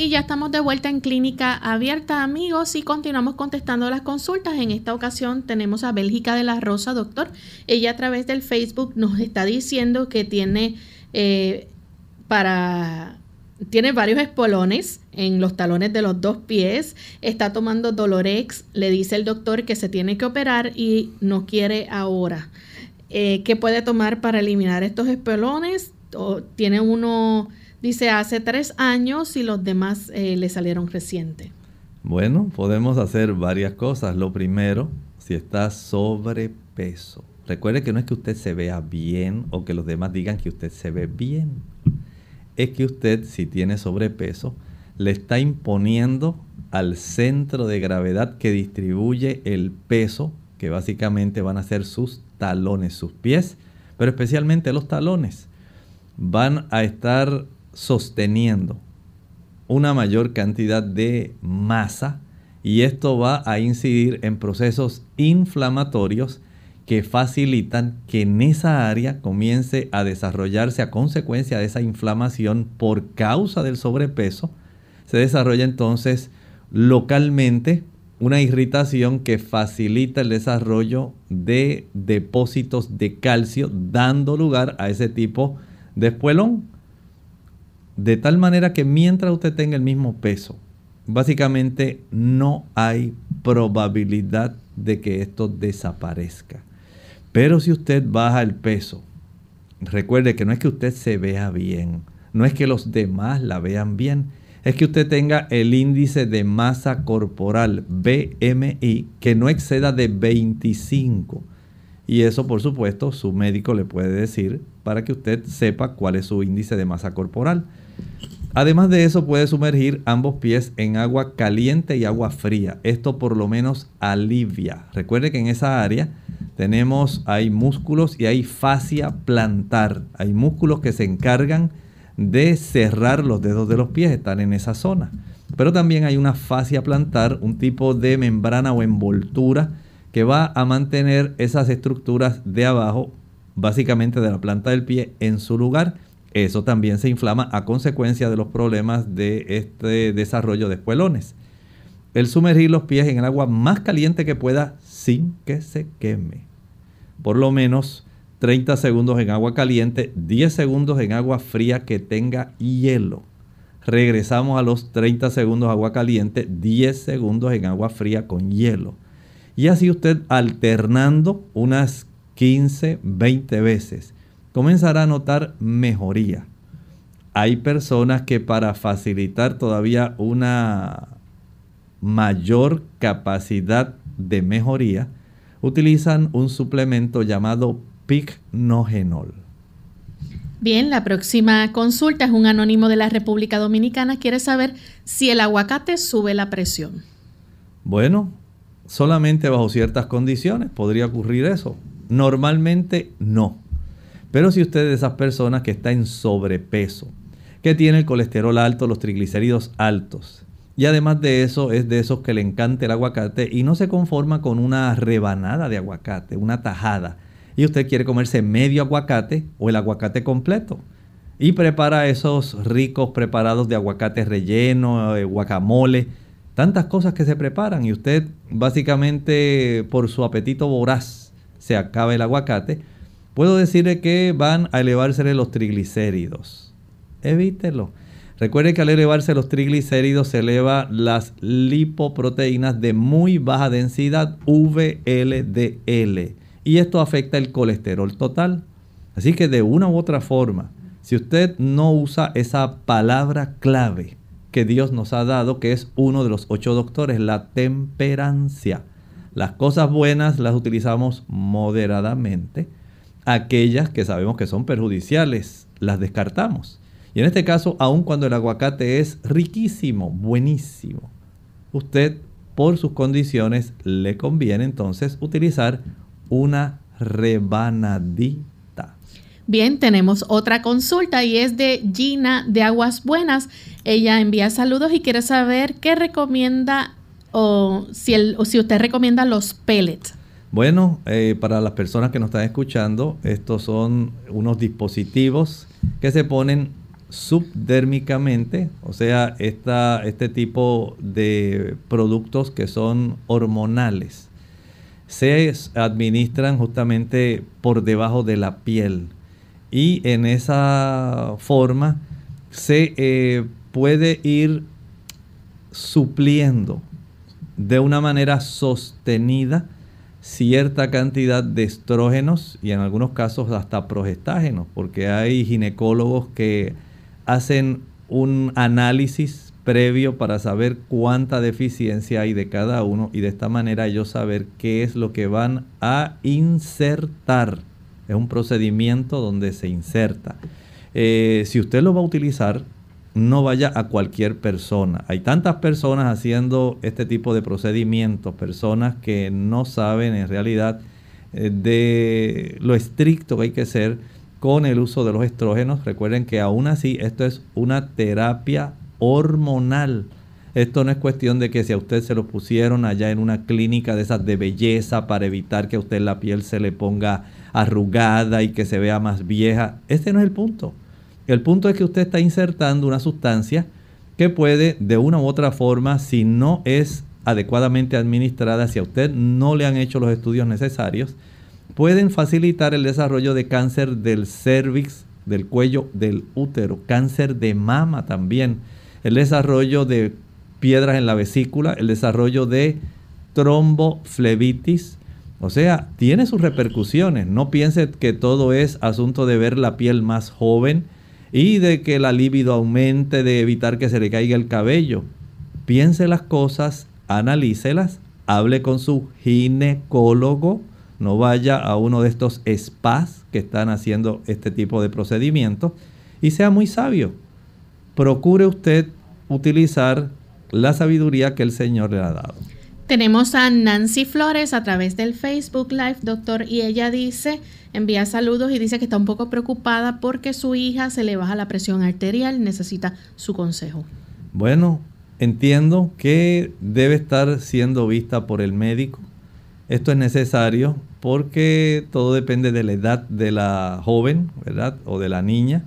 Y ya estamos de vuelta en Clínica Abierta, amigos, y continuamos contestando las consultas. En esta ocasión tenemos a Bélgica de la Rosa, doctor. Ella a través del Facebook nos está diciendo que tiene eh, para tiene varios espolones en los talones de los dos pies, está tomando Dolorex, le dice el doctor que se tiene que operar y no quiere ahora. Eh, ¿Qué puede tomar para eliminar estos espolones? Tiene uno Dice, hace tres años y los demás eh, le salieron reciente. Bueno, podemos hacer varias cosas. Lo primero, si está sobrepeso. Recuerde que no es que usted se vea bien o que los demás digan que usted se ve bien. Es que usted, si tiene sobrepeso, le está imponiendo al centro de gravedad que distribuye el peso, que básicamente van a ser sus talones, sus pies, pero especialmente los talones, van a estar sosteniendo una mayor cantidad de masa y esto va a incidir en procesos inflamatorios que facilitan que en esa área comience a desarrollarse a consecuencia de esa inflamación por causa del sobrepeso. Se desarrolla entonces localmente una irritación que facilita el desarrollo de depósitos de calcio, dando lugar a ese tipo de espuelón. De tal manera que mientras usted tenga el mismo peso, básicamente no hay probabilidad de que esto desaparezca. Pero si usted baja el peso, recuerde que no es que usted se vea bien, no es que los demás la vean bien, es que usted tenga el índice de masa corporal BMI que no exceda de 25. Y eso, por supuesto, su médico le puede decir para que usted sepa cuál es su índice de masa corporal. Además de eso, puede sumergir ambos pies en agua caliente y agua fría. Esto por lo menos alivia. Recuerde que en esa área tenemos, hay músculos y hay fascia plantar. Hay músculos que se encargan de cerrar los dedos de los pies, están en esa zona. Pero también hay una fascia plantar, un tipo de membrana o envoltura que va a mantener esas estructuras de abajo, básicamente de la planta del pie, en su lugar Eso también se inflama a consecuencia de los problemas de este desarrollo de espuelones. El sumergir los pies en el agua más caliente que pueda sin que se queme. Por lo menos 30 segundos en agua caliente, 10 segundos en agua fría que tenga hielo. Regresamos a los 30 segundos agua caliente, 10 segundos en agua fría con hielo. Y así usted alternando unas 15, 20 veces, comenzará a notar mejoría. Hay personas que para facilitar todavía una mayor capacidad de mejoría, utilizan un suplemento llamado Picnogenol. Bien, la próxima consulta es un anónimo de la República Dominicana. Quiere saber si el aguacate sube la presión. Bueno, solamente bajo ciertas condiciones podría ocurrir eso. Normalmente no. Pero si usted es de esas personas que está en sobrepeso, que tiene el colesterol alto, los triglicéridos altos, y además de eso es de esos que le encanta el aguacate y no se conforma con una rebanada de aguacate, una tajada, y usted quiere comerse medio aguacate o el aguacate completo. Y prepara esos ricos preparados de aguacate relleno, eh, guacamole, tantas cosas que se preparan y usted básicamente por su apetito voraz se acaba el aguacate. Puedo decirle que van a elevarse los triglicéridos. Evítelo. Recuerde que al elevarse los triglicéridos se eleva las lipoproteínas de muy baja densidad, VLDL y esto afecta el colesterol total. Así que de una u otra forma, si usted no usa esa palabra clave que Dios nos ha dado, que es uno de los ocho doctores, la temperancia. Las cosas buenas las utilizamos moderadamente. Aquellas que sabemos que son perjudiciales, las descartamos. Y en este caso, aun cuando el aguacate es riquísimo, buenísimo, usted por sus condiciones le conviene entonces utilizar una rebanadita. Bien, tenemos otra consulta y es de Gina de Aguas Buenas. Ella envía saludos y quiere saber qué recomienda o si, el, o si usted recomienda los pellets. Bueno, eh, para las personas que nos están escuchando, estos son unos dispositivos que se ponen subdérmicamente, o sea, esta, este tipo de productos que son hormonales se administran justamente por debajo de la piel. Y en esa forma se eh, puede ir supliendo de una manera sostenida cierta cantidad de estrógenos y en algunos casos hasta progestágenos, porque hay ginecólogos que hacen un análisis previo para saber cuánta deficiencia hay de cada uno y de esta manera ellos saber qué es lo que van a insertar. Es un procedimiento donde se inserta. Eh, si usted lo va a utilizar, no vaya a cualquier persona. Hay tantas personas haciendo este tipo de procedimientos, personas que no saben en realidad eh, de lo estricto que hay que ser con el uso de los estrógenos. Recuerden que aún así esto es una terapia hormonal. Esto no es cuestión de que si a usted se lo pusieron allá en una clínica de esas de belleza para evitar que a usted la piel se le ponga arrugada y que se vea más vieja. Este no es el punto. El punto es que usted está insertando una sustancia que puede de una u otra forma, si no es adecuadamente administrada, si a usted no le han hecho los estudios necesarios, pueden facilitar el desarrollo de cáncer del cervix, del cuello, del útero, cáncer de mama también el desarrollo de piedras en la vesícula, el desarrollo de tromboflebitis. O sea, tiene sus repercusiones. No piense que todo es asunto de ver la piel más joven y de que la libido aumente, de evitar que se le caiga el cabello. Piense las cosas, analícelas, hable con su ginecólogo, no vaya a uno de estos spas que están haciendo este tipo de procedimientos y sea muy sabio procure usted utilizar la sabiduría que el Señor le ha dado. Tenemos a Nancy Flores a través del Facebook Live, doctor, y ella dice, envía saludos y dice que está un poco preocupada porque su hija se le baja la presión arterial, necesita su consejo. Bueno, entiendo que debe estar siendo vista por el médico. Esto es necesario porque todo depende de la edad de la joven, ¿verdad? O de la niña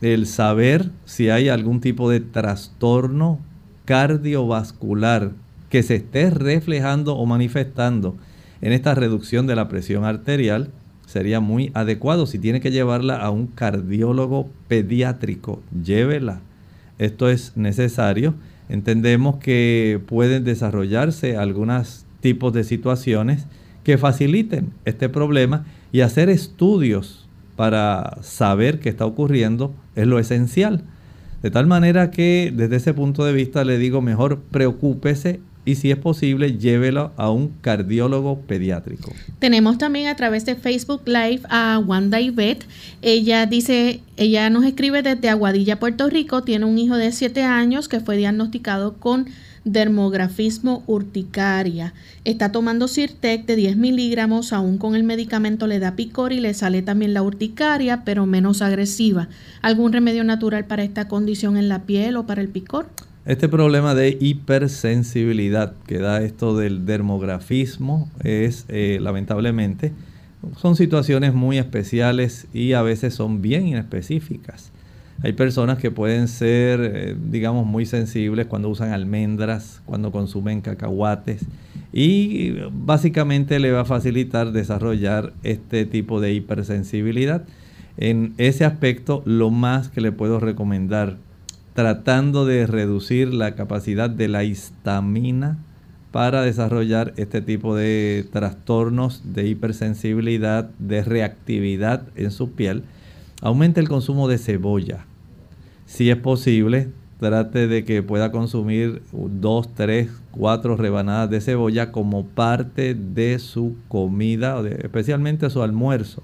el saber si hay algún tipo de trastorno cardiovascular que se esté reflejando o manifestando en esta reducción de la presión arterial, sería muy adecuado. Si tiene que llevarla a un cardiólogo pediátrico, llévela. Esto es necesario. Entendemos que pueden desarrollarse algunos tipos de situaciones que faciliten este problema y hacer estudios para saber qué está ocurriendo es lo esencial. De tal manera que desde ese punto de vista le digo mejor preocúpese y si es posible llévelo a un cardiólogo pediátrico. Tenemos también a través de Facebook Live a Wanda Ivette. Ella dice, ella nos escribe desde Aguadilla, Puerto Rico, tiene un hijo de 7 años que fue diagnosticado con dermografismo urticaria. Está tomando Sirtec de 10 miligramos, aún con el medicamento le da picor y le sale también la urticaria, pero menos agresiva. ¿Algún remedio natural para esta condición en la piel o para el picor? Este problema de hipersensibilidad que da esto del dermografismo es eh, lamentablemente son situaciones muy especiales y a veces son bien inespecíficas. Hay personas que pueden ser, eh, digamos, muy sensibles cuando usan almendras, cuando consumen cacahuates y básicamente le va a facilitar desarrollar este tipo de hipersensibilidad. En ese aspecto, lo más que le puedo recomendar tratando de reducir la capacidad de la histamina para desarrollar este tipo de trastornos de hipersensibilidad, de reactividad en su piel. Aumente el consumo de cebolla. Si es posible, trate de que pueda consumir dos, tres, cuatro rebanadas de cebolla como parte de su comida, especialmente su almuerzo.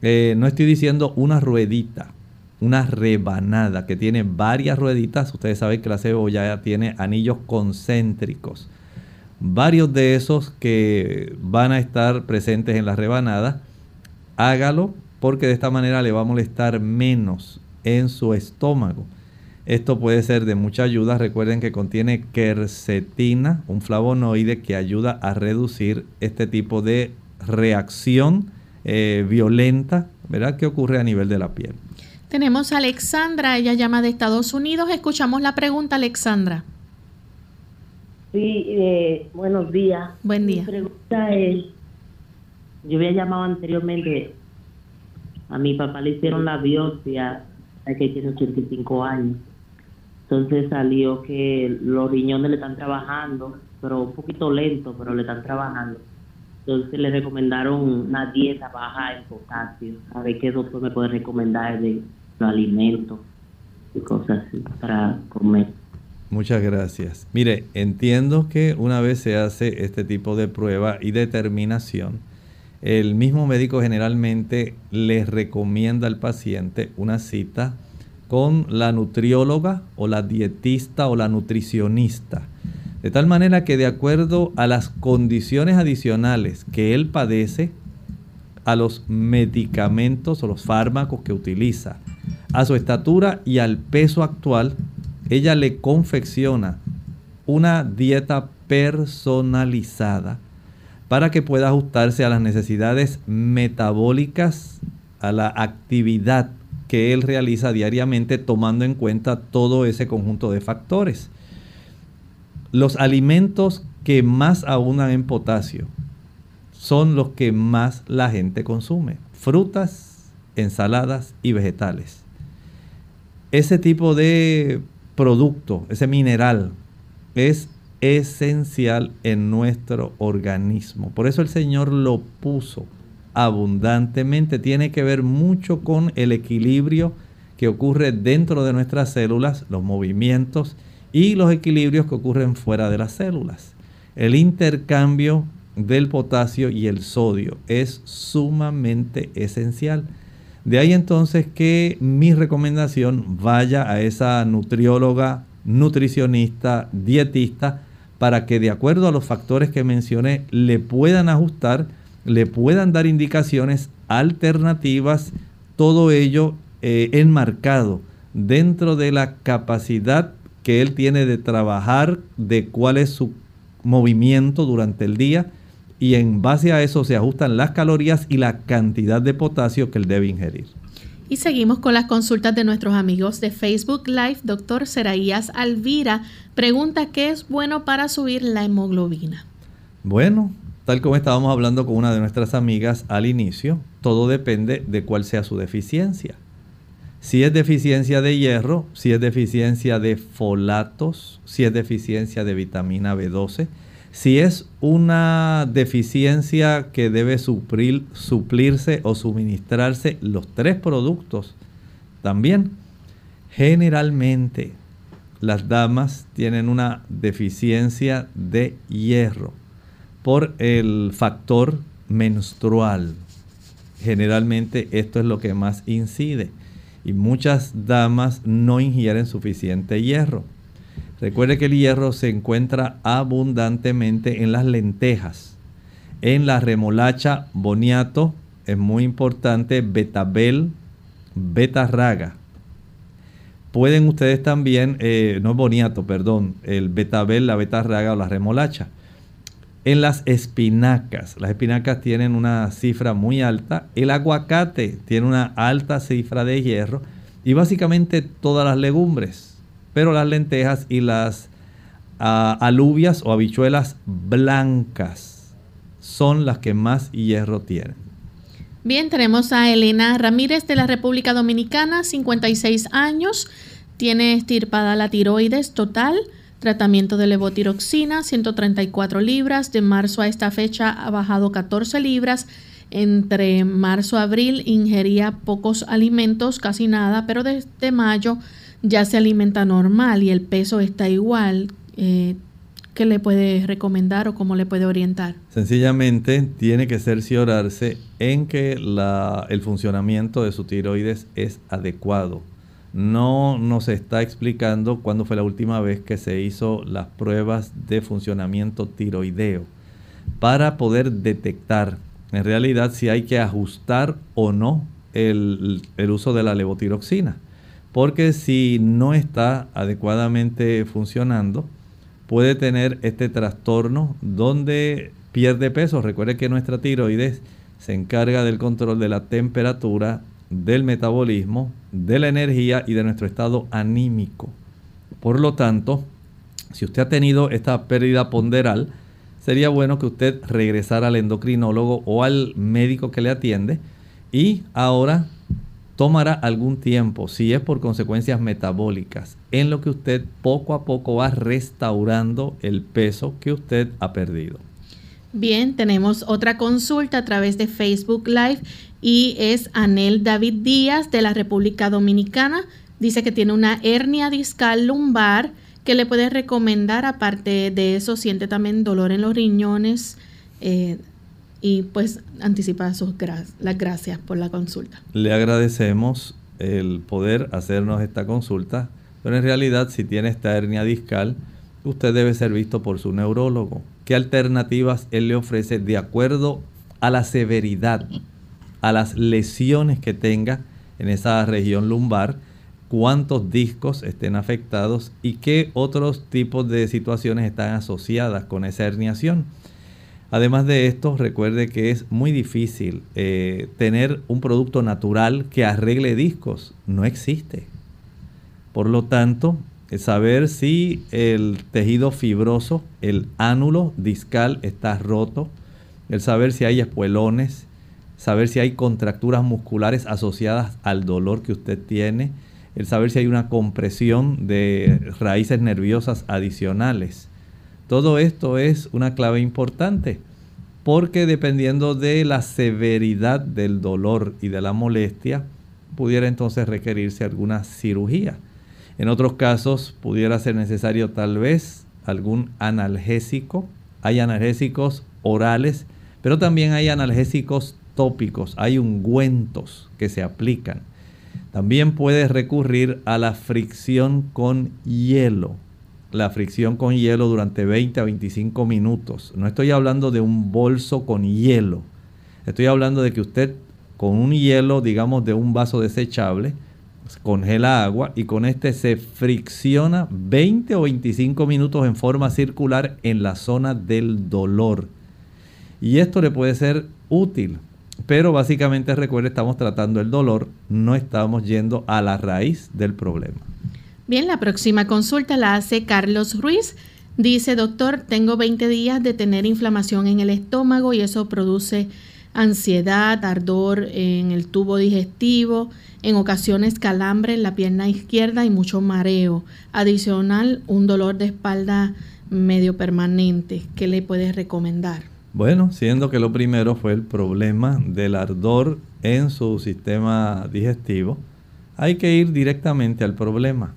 Eh, no estoy diciendo una ruedita, una rebanada que tiene varias rueditas. Ustedes saben que la cebolla tiene anillos concéntricos. Varios de esos que van a estar presentes en la rebanada, hágalo porque de esta manera le va a molestar menos en su estómago. Esto puede ser de mucha ayuda. Recuerden que contiene quercetina, un flavonoide que ayuda a reducir este tipo de reacción eh, violenta, ¿verdad? Que ocurre a nivel de la piel. Tenemos a Alexandra, ella llama de Estados Unidos. Escuchamos la pregunta, Alexandra. Sí, eh, buenos días. Buen día. Mi pregunta es, yo había llamado anteriormente, a mi papá le hicieron la biopsia, que tiene 85 años. Entonces salió que los riñones le están trabajando, pero un poquito lento, pero le están trabajando. Entonces le recomendaron una dieta baja en potasio. A ver qué doctor me puede recomendar de los alimentos y cosas así para comer. Muchas gracias. Mire, entiendo que una vez se hace este tipo de prueba y determinación, el mismo médico generalmente le recomienda al paciente una cita con la nutrióloga o la dietista o la nutricionista de tal manera que de acuerdo a las condiciones adicionales que él padece, a los medicamentos o los fármacos que utiliza, a su estatura y al peso actual, ella le confecciona una dieta personalizada para que pueda ajustarse a las necesidades metabólicas, a la actividad que él realiza diariamente tomando en cuenta todo ese conjunto de factores. Los alimentos que más abundan en potasio son los que más la gente consume. Frutas, ensaladas y vegetales. Ese tipo de producto, ese mineral, es esencial en nuestro organismo. Por eso el Señor lo puso abundantemente. Tiene que ver mucho con el equilibrio que ocurre dentro de nuestras células, los movimientos y los equilibrios que ocurren fuera de las células. El intercambio del potasio y el sodio es sumamente esencial. De ahí entonces que mi recomendación vaya a esa nutrióloga, nutricionista, dietista, para que de acuerdo a los factores que mencioné le puedan ajustar, le puedan dar indicaciones alternativas, todo ello eh, enmarcado dentro de la capacidad que él tiene de trabajar, de cuál es su movimiento durante el día y en base a eso se ajustan las calorías y la cantidad de potasio que él debe ingerir. Y seguimos con las consultas de nuestros amigos de Facebook Live. Doctor Seraías Alvira pregunta qué es bueno para subir la hemoglobina. Bueno, tal como estábamos hablando con una de nuestras amigas al inicio, todo depende de cuál sea su deficiencia. Si es deficiencia de hierro, si es deficiencia de folatos, si es deficiencia de vitamina B12, si es una deficiencia que debe suplir, suplirse o suministrarse los tres productos, también generalmente las damas tienen una deficiencia de hierro por el factor menstrual. Generalmente esto es lo que más incide y muchas damas no ingieren suficiente hierro. Recuerde que el hierro se encuentra abundantemente en las lentejas, en la remolacha boniato, es muy importante, betabel, betarraga. Pueden ustedes también, eh, no es boniato, perdón, el betabel, la betarraga o la remolacha. En las espinacas, las espinacas tienen una cifra muy alta, el aguacate tiene una alta cifra de hierro y básicamente todas las legumbres. Pero las lentejas y las ah, alubias o habichuelas blancas son las que más hierro tienen. Bien, tenemos a Elena Ramírez de la República Dominicana, 56 años, tiene estirpada la tiroides total, tratamiento de levotiroxina, 134 libras, de marzo a esta fecha ha bajado 14 libras, entre marzo a abril ingería pocos alimentos, casi nada, pero desde mayo ya se alimenta normal y el peso está igual, eh, ¿qué le puede recomendar o cómo le puede orientar? Sencillamente tiene que cerciorarse en que el funcionamiento de su tiroides es adecuado. No nos está explicando cuándo fue la última vez que se hizo las pruebas de funcionamiento tiroideo para poder detectar en realidad si hay que ajustar o no el uso de la levotiroxina porque si no está adecuadamente funcionando, puede tener este trastorno donde pierde peso. Recuerde que nuestra tiroides se encarga del control de la temperatura, del metabolismo, de la energía y de nuestro estado anímico. Por lo tanto, si usted ha tenido esta pérdida ponderal, sería bueno que usted regresara al endocrinólogo o al médico que le atiende y ahora tomará algún tiempo, si es por consecuencias metabólicas, en lo que usted poco a poco va restaurando el peso que usted ha perdido. Bien, tenemos otra consulta a través de Facebook Live y es Anel David Díaz de la República Dominicana. Dice que tiene una hernia discal lumbar que le puede recomendar. Aparte de eso, siente también dolor en los riñones. Eh, y pues anticipa sus las gracias por la consulta. Le agradecemos el poder hacernos esta consulta, pero en realidad si tiene esta hernia discal, usted debe ser visto por su neurólogo. ¿Qué alternativas él le ofrece de acuerdo a la severidad, a las lesiones que tenga en esa región lumbar? cuántos discos estén afectados y qué otros tipos de situaciones están asociadas con esa herniación. Además de esto, recuerde que es muy difícil eh, tener un producto natural que arregle discos. No existe. Por lo tanto, saber si el tejido fibroso, el ánulo discal está roto, el saber si hay espuelones, saber si hay contracturas musculares asociadas al dolor que usted tiene, el saber si hay una compresión de raíces nerviosas adicionales. Todo esto es una clave importante porque dependiendo de la severidad del dolor y de la molestia, pudiera entonces requerirse alguna cirugía. En otros casos pudiera ser necesario tal vez algún analgésico. Hay analgésicos orales, pero también hay analgésicos tópicos, hay ungüentos que se aplican. También puede recurrir a la fricción con hielo la fricción con hielo durante 20 a 25 minutos. No estoy hablando de un bolso con hielo. Estoy hablando de que usted con un hielo, digamos, de un vaso desechable, congela agua y con este se fricciona 20 o 25 minutos en forma circular en la zona del dolor. Y esto le puede ser útil. Pero básicamente recuerde, estamos tratando el dolor, no estamos yendo a la raíz del problema. Bien, la próxima consulta la hace Carlos Ruiz. Dice, doctor, tengo 20 días de tener inflamación en el estómago y eso produce ansiedad, ardor en el tubo digestivo, en ocasiones calambre en la pierna izquierda y mucho mareo. Adicional, un dolor de espalda medio permanente. ¿Qué le puedes recomendar? Bueno, siendo que lo primero fue el problema del ardor en su sistema digestivo, hay que ir directamente al problema.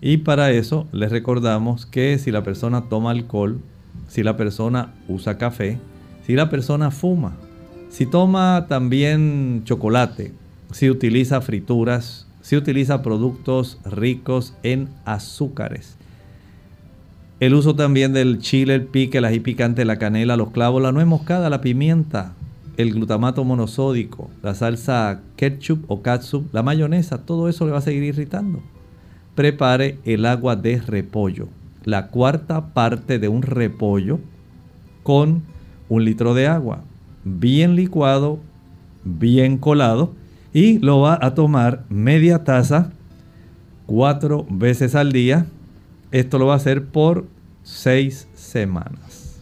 Y para eso les recordamos que si la persona toma alcohol, si la persona usa café, si la persona fuma, si toma también chocolate, si utiliza frituras, si utiliza productos ricos en azúcares. El uso también del chile, el pique, el ají picante, la canela, los clavos, la nuez moscada, la pimienta, el glutamato monosódico, la salsa ketchup o catsup, la mayonesa, todo eso le va a seguir irritando prepare el agua de repollo, la cuarta parte de un repollo con un litro de agua, bien licuado, bien colado, y lo va a tomar media taza cuatro veces al día. Esto lo va a hacer por seis semanas.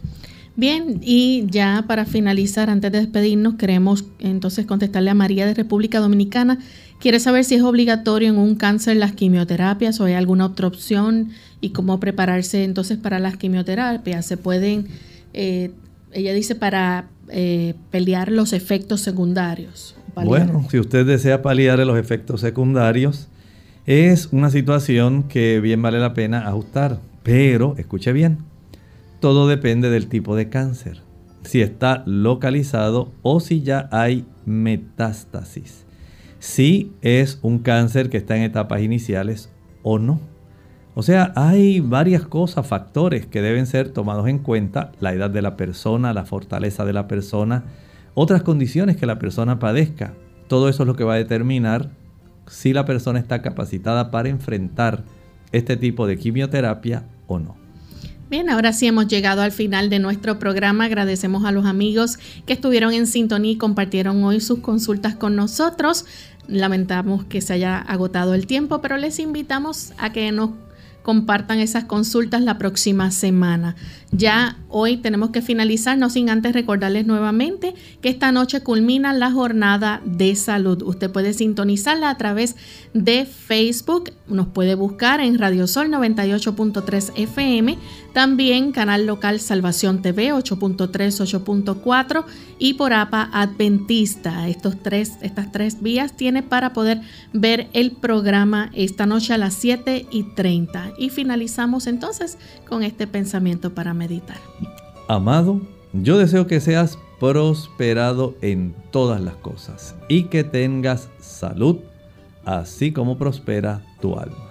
Bien, y ya para finalizar, antes de despedirnos, queremos entonces contestarle a María de República Dominicana Quiere saber si es obligatorio en un cáncer las quimioterapias o hay alguna otra opción y cómo prepararse entonces para las quimioterapias. Se pueden, eh, ella dice, para eh, pelear los efectos secundarios. Bueno, si usted desea paliar los efectos secundarios, es una situación que bien vale la pena ajustar. Pero, escuche bien, todo depende del tipo de cáncer. Si está localizado o si ya hay metástasis si es un cáncer que está en etapas iniciales o no. O sea, hay varias cosas, factores que deben ser tomados en cuenta, la edad de la persona, la fortaleza de la persona, otras condiciones que la persona padezca. Todo eso es lo que va a determinar si la persona está capacitada para enfrentar este tipo de quimioterapia o no. Bien, ahora sí hemos llegado al final de nuestro programa. Agradecemos a los amigos que estuvieron en sintonía y compartieron hoy sus consultas con nosotros. Lamentamos que se haya agotado el tiempo, pero les invitamos a que nos compartan esas consultas la próxima semana. Ya hoy tenemos que finalizar, no sin antes recordarles nuevamente que esta noche culmina la jornada de salud. Usted puede sintonizarla a través de Facebook, nos puede buscar en Radio Sol 98.3 FM, también canal local Salvación TV 8.3, 8.4 y por APA Adventista. Estos tres, estas tres vías tiene para poder ver el programa esta noche a las 7 y 30. Y finalizamos entonces con este pensamiento para meditar. Amado, yo deseo que seas prosperado en todas las cosas y que tengas salud, así como prospera tu alma.